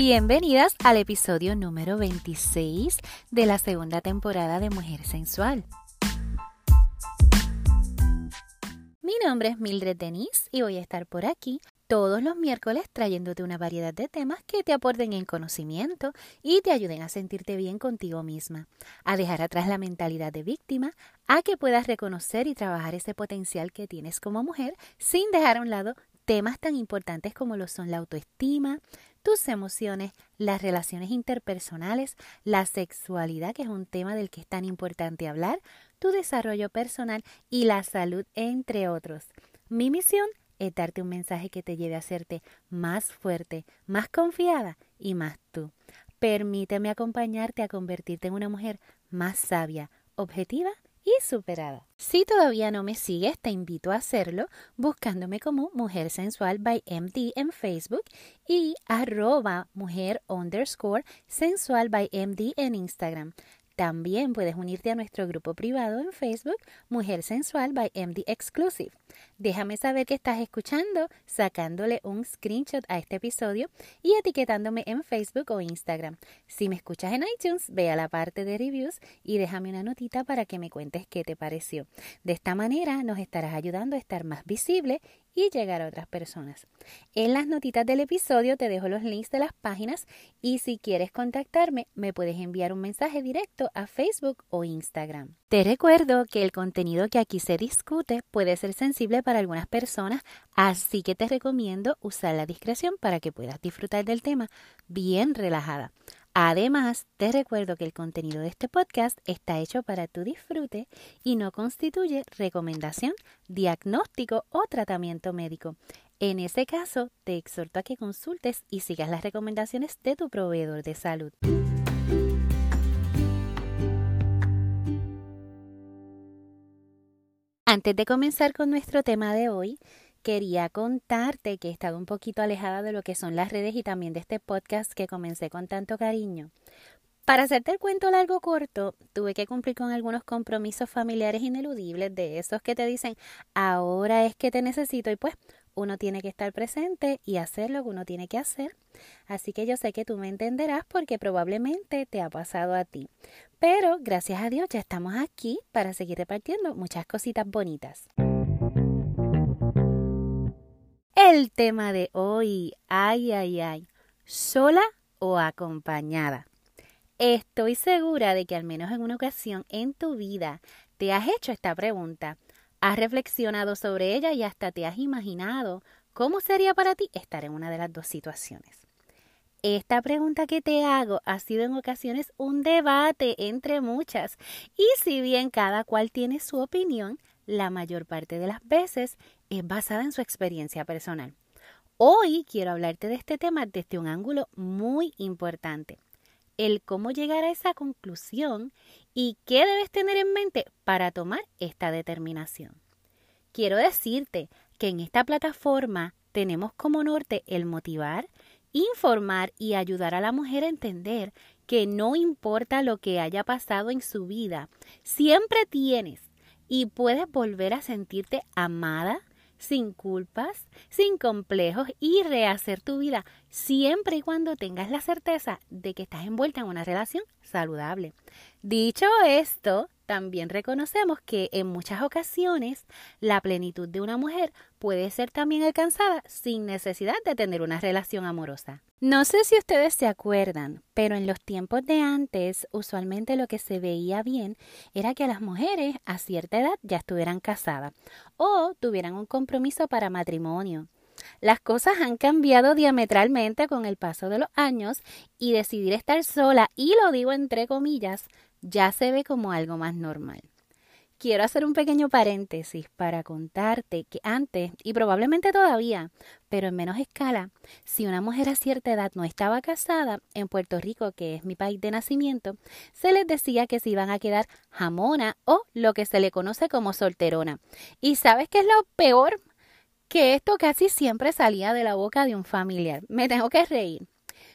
Bienvenidas al episodio número 26 de la segunda temporada de Mujer Sensual. Mi nombre es Mildred Denise y voy a estar por aquí todos los miércoles trayéndote una variedad de temas que te aporten en conocimiento y te ayuden a sentirte bien contigo misma, a dejar atrás la mentalidad de víctima, a que puedas reconocer y trabajar ese potencial que tienes como mujer sin dejar a un lado temas tan importantes como lo son la autoestima, tus emociones, las relaciones interpersonales, la sexualidad, que es un tema del que es tan importante hablar, tu desarrollo personal y la salud, entre otros. Mi misión es darte un mensaje que te lleve a hacerte más fuerte, más confiada y más tú. Permíteme acompañarte a convertirte en una mujer más sabia, objetiva y superada. Si todavía no me sigues, te invito a hacerlo buscándome como Mujer Sensual by MD en Facebook y arroba mujer underscore sensual by MD en Instagram. También puedes unirte a nuestro grupo privado en Facebook, Mujer Sensual by MD Exclusive. Déjame saber que estás escuchando, sacándole un screenshot a este episodio y etiquetándome en Facebook o Instagram. Si me escuchas en iTunes, ve a la parte de reviews y déjame una notita para que me cuentes qué te pareció. De esta manera nos estarás ayudando a estar más visible y llegar a otras personas. En las notitas del episodio te dejo los links de las páginas y si quieres contactarme me puedes enviar un mensaje directo a Facebook o Instagram. Te recuerdo que el contenido que aquí se discute puede ser sensible para algunas personas, así que te recomiendo usar la discreción para que puedas disfrutar del tema bien relajada. Además, te recuerdo que el contenido de este podcast está hecho para tu disfrute y no constituye recomendación, diagnóstico o tratamiento médico. En ese caso, te exhorto a que consultes y sigas las recomendaciones de tu proveedor de salud. Antes de comenzar con nuestro tema de hoy, quería contarte que he estado un poquito alejada de lo que son las redes y también de este podcast que comencé con tanto cariño. Para hacerte el cuento largo corto, tuve que cumplir con algunos compromisos familiares ineludibles de esos que te dicen, ahora es que te necesito y pues uno tiene que estar presente y hacer lo que uno tiene que hacer. Así que yo sé que tú me entenderás porque probablemente te ha pasado a ti. Pero gracias a Dios ya estamos aquí para seguir repartiendo muchas cositas bonitas. El tema de hoy, ay, ay, ay, sola o acompañada. Estoy segura de que al menos en una ocasión en tu vida te has hecho esta pregunta, has reflexionado sobre ella y hasta te has imaginado cómo sería para ti estar en una de las dos situaciones. Esta pregunta que te hago ha sido en ocasiones un debate entre muchas y si bien cada cual tiene su opinión, la mayor parte de las veces es basada en su experiencia personal. Hoy quiero hablarte de este tema desde un ángulo muy importante, el cómo llegar a esa conclusión y qué debes tener en mente para tomar esta determinación. Quiero decirte que en esta plataforma tenemos como norte el motivar, informar y ayudar a la mujer a entender que no importa lo que haya pasado en su vida, siempre tienes y puedes volver a sentirte amada, sin culpas, sin complejos y rehacer tu vida siempre y cuando tengas la certeza de que estás envuelta en una relación saludable. Dicho esto, también reconocemos que en muchas ocasiones la plenitud de una mujer puede ser también alcanzada sin necesidad de tener una relación amorosa. No sé si ustedes se acuerdan, pero en los tiempos de antes usualmente lo que se veía bien era que las mujeres a cierta edad ya estuvieran casadas o tuvieran un compromiso para matrimonio. Las cosas han cambiado diametralmente con el paso de los años y decidir estar sola, y lo digo entre comillas, ya se ve como algo más normal. Quiero hacer un pequeño paréntesis para contarte que antes, y probablemente todavía, pero en menos escala, si una mujer a cierta edad no estaba casada, en Puerto Rico, que es mi país de nacimiento, se les decía que se iban a quedar jamona o lo que se le conoce como solterona. ¿Y sabes qué es lo peor? Que esto casi siempre salía de la boca de un familiar. Me tengo que reír.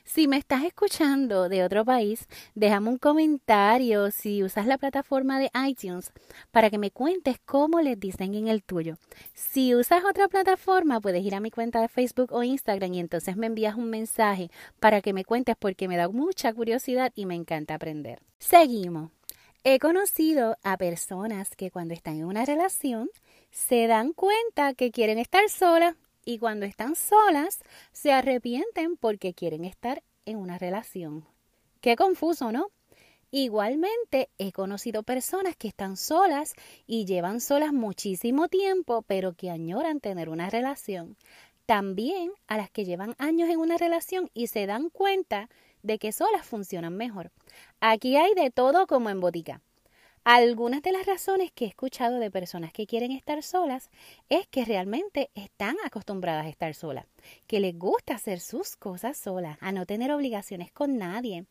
Si me estás escuchando de otro país, déjame un comentario si usas la plataforma de iTunes para que me cuentes cómo les dicen en el tuyo. Si usas otra plataforma, puedes ir a mi cuenta de Facebook o Instagram y entonces me envías un mensaje para que me cuentes porque me da mucha curiosidad y me encanta aprender. Seguimos. He conocido a personas que cuando están en una relación se dan cuenta que quieren estar solas y cuando están solas se arrepienten porque quieren estar en una relación. Qué confuso, ¿no? Igualmente he conocido personas que están solas y llevan solas muchísimo tiempo, pero que añoran tener una relación. También a las que llevan años en una relación y se dan cuenta de que solas funcionan mejor. Aquí hay de todo como en botica. Algunas de las razones que he escuchado de personas que quieren estar solas es que realmente están acostumbradas a estar solas, que les gusta hacer sus cosas solas, a no tener obligaciones con nadie.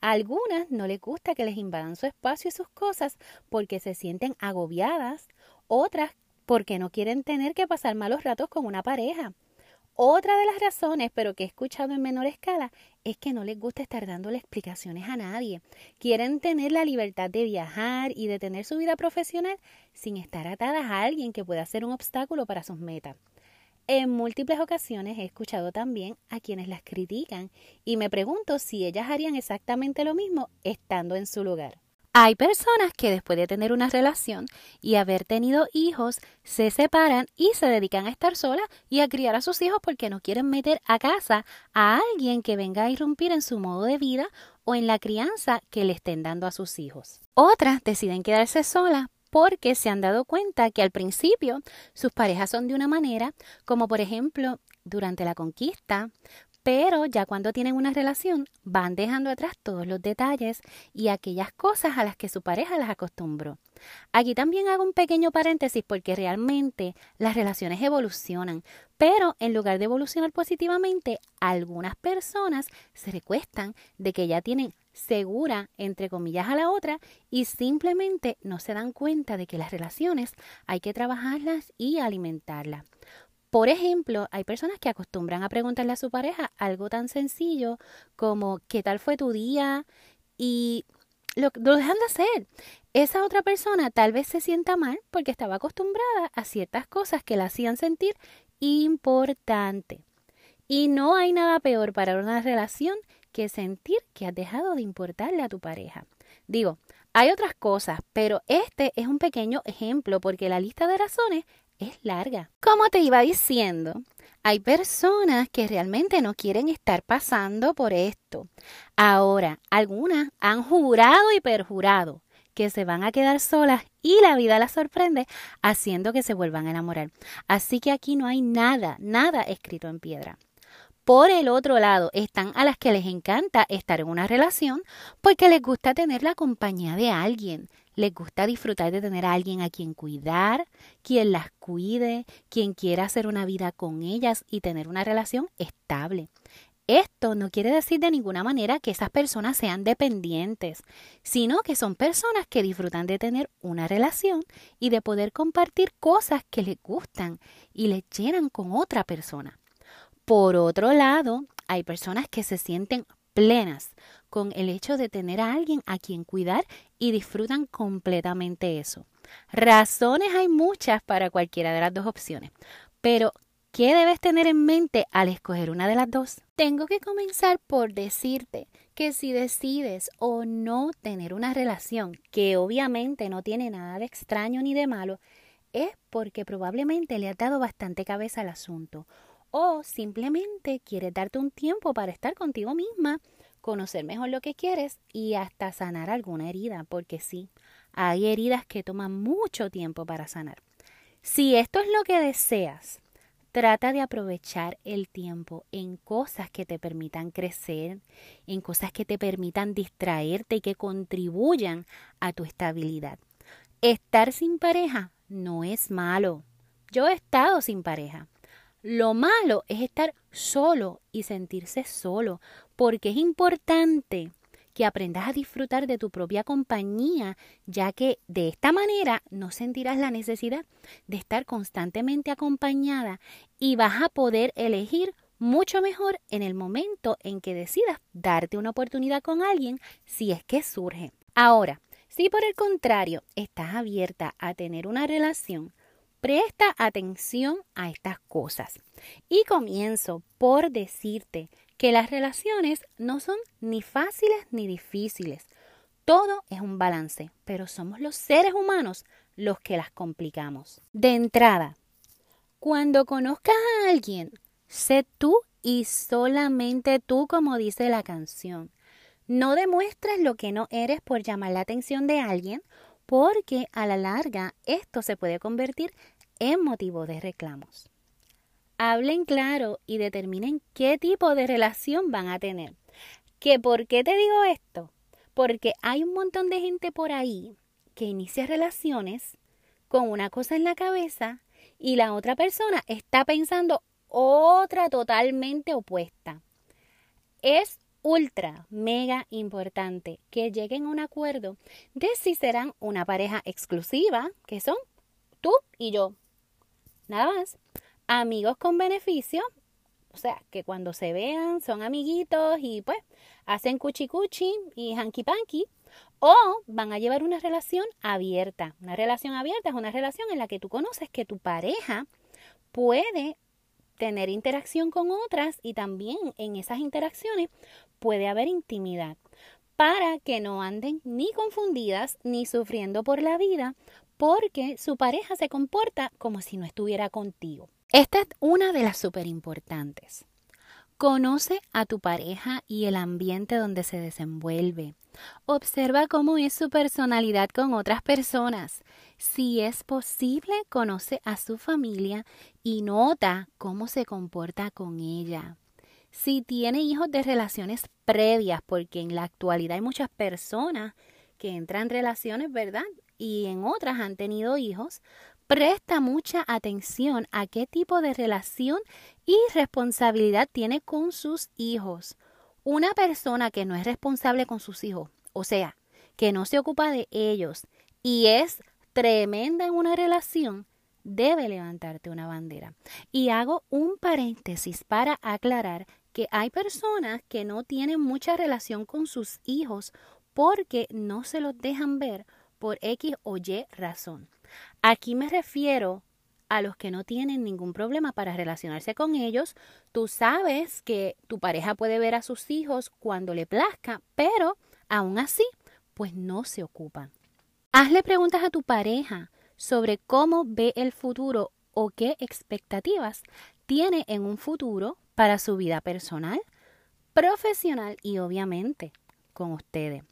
A algunas no les gusta que les invadan su espacio y sus cosas porque se sienten agobiadas, otras porque no quieren tener que pasar malos ratos con una pareja. Otra de las razones, pero que he escuchado en menor escala, es que no les gusta estar dándole explicaciones a nadie. Quieren tener la libertad de viajar y de tener su vida profesional sin estar atadas a alguien que pueda ser un obstáculo para sus metas. En múltiples ocasiones he escuchado también a quienes las critican y me pregunto si ellas harían exactamente lo mismo estando en su lugar. Hay personas que después de tener una relación y haber tenido hijos se separan y se dedican a estar solas y a criar a sus hijos porque no quieren meter a casa a alguien que venga a irrumpir en su modo de vida o en la crianza que le estén dando a sus hijos. Otras deciden quedarse solas porque se han dado cuenta que al principio sus parejas son de una manera, como por ejemplo durante la conquista, pero ya cuando tienen una relación van dejando atrás todos los detalles y aquellas cosas a las que su pareja las acostumbró. Aquí también hago un pequeño paréntesis porque realmente las relaciones evolucionan, pero en lugar de evolucionar positivamente, algunas personas se recuestan de que ya tienen segura, entre comillas, a la otra y simplemente no se dan cuenta de que las relaciones hay que trabajarlas y alimentarlas. Por ejemplo, hay personas que acostumbran a preguntarle a su pareja algo tan sencillo como ¿qué tal fue tu día? y lo, dejan de hacer. Esa otra persona tal vez se sienta mal porque estaba acostumbrada a ciertas cosas que la hacían sentir importante. Y no hay nada peor para una relación que sentir que has dejado de importarle a tu pareja. Digo, hay otras cosas, pero este es un pequeño ejemplo porque la lista de razones es larga. Como te iba diciendo, hay personas que realmente no quieren estar pasando por esto. Ahora, algunas han jurado y perjurado que se van a quedar solas y la vida las sorprende haciendo que se vuelvan a enamorar. Así que aquí no hay nada, nada escrito en piedra. Por el otro lado, están a las que les encanta estar en una relación porque les gusta tener la compañía de alguien, les gusta disfrutar de tener a alguien a quien cuidar, quien las cuide, quien quiera hacer una vida con ellas y tener una relación estable. Esto no quiere decir de ninguna manera que esas personas sean dependientes, sino que son personas que disfrutan de tener una relación y de poder compartir cosas que les gustan y les llenan con otra persona. Por otro lado, hay personas que se sienten plenas con el hecho de tener a alguien a quien cuidar y disfrutan completamente eso. Razones hay muchas para cualquiera de las dos opciones, pero ¿qué debes tener en mente al escoger una de las dos? Tengo que comenzar por decirte que si decides o no tener una relación, que obviamente no tiene nada de extraño ni de malo, es porque probablemente le has dado bastante cabeza al asunto o simplemente quieres darte un tiempo para estar contigo misma, conocer mejor lo que quieres y hasta sanar alguna herida, porque sí, hay heridas que toman mucho tiempo para sanar. Si esto es lo que deseas, trata de aprovechar el tiempo en cosas que te permitan crecer, en cosas que te permitan distraerte y que contribuyan a tu estabilidad. Estar sin pareja no es malo. Yo he estado sin pareja lo malo es estar solo y sentirse solo, porque es importante que aprendas a disfrutar de tu propia compañía, ya que de esta manera no sentirás la necesidad de estar constantemente acompañada y vas a poder elegir mucho mejor en el momento en que decidas darte una oportunidad con alguien si es que surge. Ahora, si por el contrario estás abierta a tener una relación, presta atención a estas cosas. Y comienzo por decirte que las relaciones no son ni fáciles ni difíciles. Todo es un balance, pero somos los seres humanos los que las complicamos. De entrada, cuando conozcas a alguien, sé tú y solamente tú como dice la canción. No demuestres lo que no eres por llamar la atención de alguien, porque a la larga esto se puede convertir en motivo de reclamos. Hablen claro y determinen qué tipo de relación van a tener. ¿Que por qué te digo esto? Porque hay un montón de gente por ahí que inicia relaciones con una cosa en la cabeza y la otra persona está pensando otra totalmente opuesta. Es ultra, mega importante que lleguen a un acuerdo de si serán una pareja exclusiva, que son tú y yo. Nada más. Amigos con beneficio, o sea, que cuando se vean son amiguitos y pues hacen cuchi cuchi y hanky panky. O van a llevar una relación abierta. Una relación abierta es una relación en la que tú conoces que tu pareja puede tener interacción con otras y también en esas interacciones puede haber intimidad para que no anden ni confundidas ni sufriendo por la vida porque su pareja se comporta como si no estuviera contigo. Esta es una de las súper importantes. Conoce a tu pareja y el ambiente donde se desenvuelve. Observa cómo es su personalidad con otras personas. Si es posible, conoce a su familia y nota cómo se comporta con ella. Si tiene hijos de relaciones previas, porque en la actualidad hay muchas personas que entran en relaciones, ¿verdad? Y en otras han tenido hijos, presta mucha atención a qué tipo de relación y responsabilidad tiene con sus hijos. Una persona que no es responsable con sus hijos, o sea, que no se ocupa de ellos y es tremenda en una relación, debe levantarte una bandera. Y hago un paréntesis para aclarar que hay personas que no tienen mucha relación con sus hijos porque no se los dejan ver por X o Y razón. Aquí me refiero a los que no tienen ningún problema para relacionarse con ellos. Tú sabes que tu pareja puede ver a sus hijos cuando le plazca, pero aún así, pues no se ocupan. Hazle preguntas a tu pareja sobre cómo ve el futuro o qué expectativas tiene en un futuro para su vida personal, profesional y obviamente con ustedes.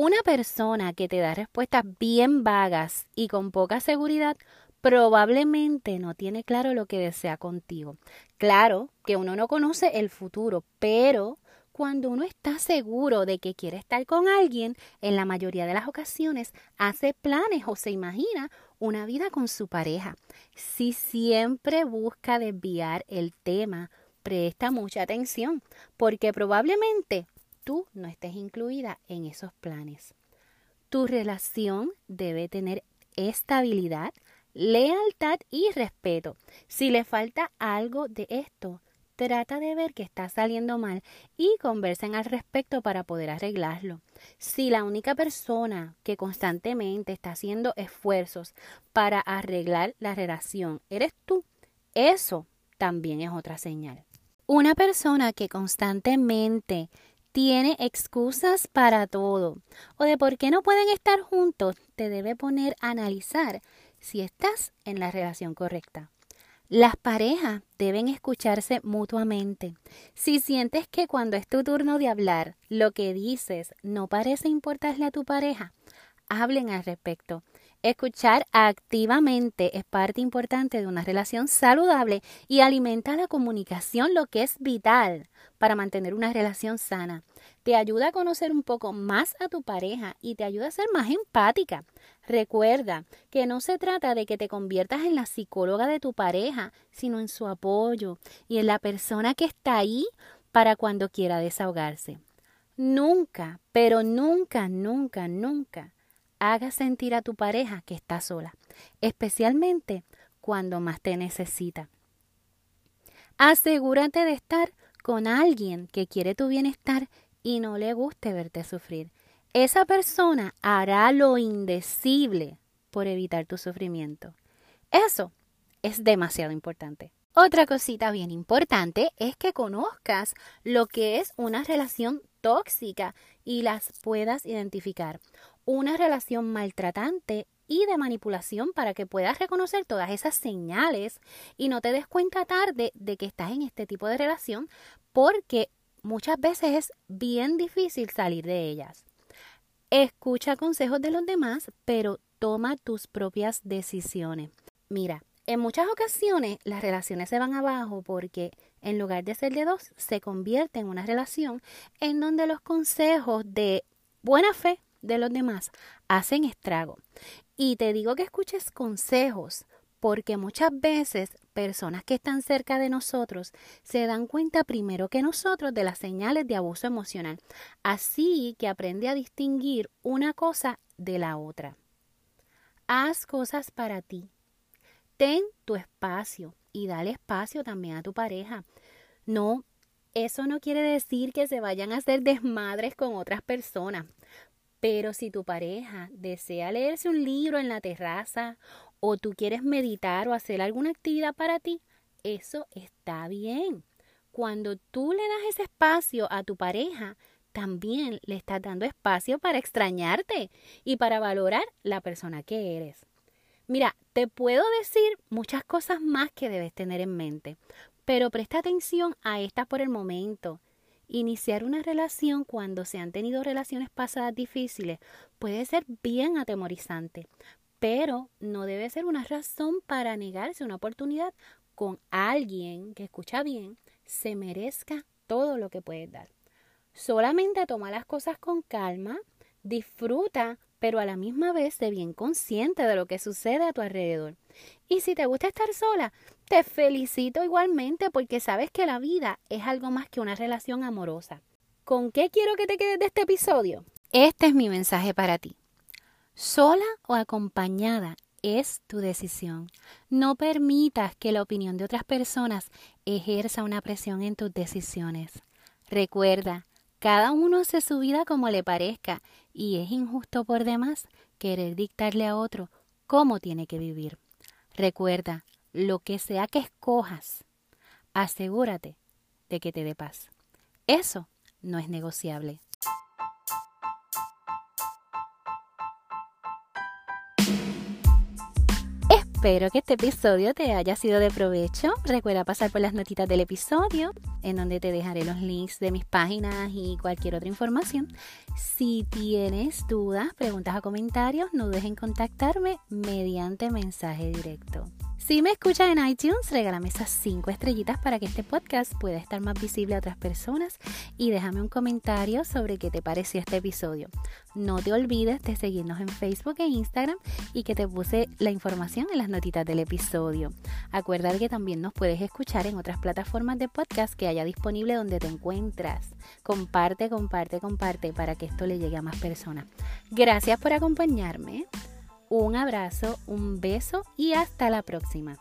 Una persona que te da respuestas bien vagas y con poca seguridad probablemente no tiene claro lo que desea contigo. Claro que uno no conoce el futuro, pero cuando uno está seguro de que quiere estar con alguien, en la mayoría de las ocasiones hace planes o se imagina una vida con su pareja. Si siempre busca desviar el tema, presta mucha atención, porque probablemente tú no estés incluida en esos planes. Tu relación debe tener estabilidad, lealtad y respeto. Si le falta algo de esto, trata de ver que está saliendo mal y conversen al respecto para poder arreglarlo. Si la única persona que constantemente está haciendo esfuerzos para arreglar la relación eres tú, eso también es otra señal. Una persona que constantemente tiene excusas para todo o de por qué no pueden estar juntos, te debe poner a analizar si estás en la relación correcta. Las parejas deben escucharse mutuamente. Si sientes que cuando es tu turno de hablar, lo que dices no parece importarle a tu pareja, hablen al respecto. Escuchar activamente es parte importante de una relación saludable y alimenta la comunicación, lo que es vital para mantener una relación sana. Te ayuda a conocer un poco más a tu pareja y te ayuda a ser más empática. Recuerda que no se trata de que te conviertas en la psicóloga de tu pareja, sino en su apoyo y en la persona que está ahí para cuando quiera desahogarse. Nunca, pero nunca, nunca, nunca haga sentir a tu pareja que está sola, especialmente cuando más te necesita. Asegúrate de estar con alguien que quiere tu bienestar y no le guste verte sufrir. Esa persona hará lo indecible por evitar tu sufrimiento. Eso es demasiado importante. Otra cosita bien importante es que conozcas lo que es una relación tóxica y las puedas identificar. Una relación maltratante y de manipulación para que puedas reconocer todas esas señales y no te des cuenta tarde de que estás en este tipo de relación porque muchas veces es bien difícil salir de ellas. Escucha consejos de los demás, pero toma tus propias decisiones. Mira, en muchas ocasiones las relaciones se van abajo porque en lugar de ser de dos, se convierte en una relación en donde los consejos de buena fe de los demás hacen estrago. Y te digo que escuches consejos porque muchas veces personas que están cerca de nosotros se dan cuenta primero que nosotros de las señales de abuso emocional. Así que aprende a distinguir una cosa de la otra. Haz cosas para ti ten tu espacio y dale espacio también a tu pareja. No, eso no quiere decir que se vayan a hacer desmadres con otras personas. Pero si tu pareja desea leerse un libro en la terraza o tú quieres meditar o hacer alguna actividad para ti, eso está bien. Cuando tú le das ese espacio a tu pareja, también le estás dando espacio para extrañarte y para valorar la persona que eres. Mira, te puedo decir muchas cosas más que debes tener en mente, pero presta atención a estas por el momento. Iniciar una relación cuando se han tenido relaciones pasadas difíciles puede ser bien atemorizante, pero no debe ser una razón para negarse una oportunidad con alguien que escucha bien, se merezca todo lo que puedes dar. Solamente toma las cosas con calma, disfruta pero a la misma vez sé bien consciente de lo que sucede a tu alrededor. Y si te gusta estar sola, te felicito igualmente porque sabes que la vida es algo más que una relación amorosa. ¿Con qué quiero que te quedes de este episodio? Este es mi mensaje para ti. Sola o acompañada es tu decisión. No permitas que la opinión de otras personas ejerza una presión en tus decisiones. Recuerda, cada uno hace su vida como le parezca y es injusto por demás querer dictarle a otro cómo tiene que vivir. Recuerda, lo que sea que escojas, asegúrate de que te dé paz. Eso no es negociable. Espero que este episodio te haya sido de provecho. Recuerda pasar por las notitas del episodio, en donde te dejaré los links de mis páginas y cualquier otra información. Si tienes dudas, preguntas o comentarios, no dejes en contactarme mediante mensaje directo. Si me escuchas en iTunes, regálame esas 5 estrellitas para que este podcast pueda estar más visible a otras personas y déjame un comentario sobre qué te pareció este episodio. No te olvides de seguirnos en Facebook e Instagram y que te puse la información en las notitas del episodio. Acuérdate que también nos puedes escuchar en otras plataformas de podcast que haya disponible donde te encuentras. Comparte, comparte, comparte para que esto le llegue a más personas. Gracias por acompañarme. Un abrazo, un beso y hasta la próxima.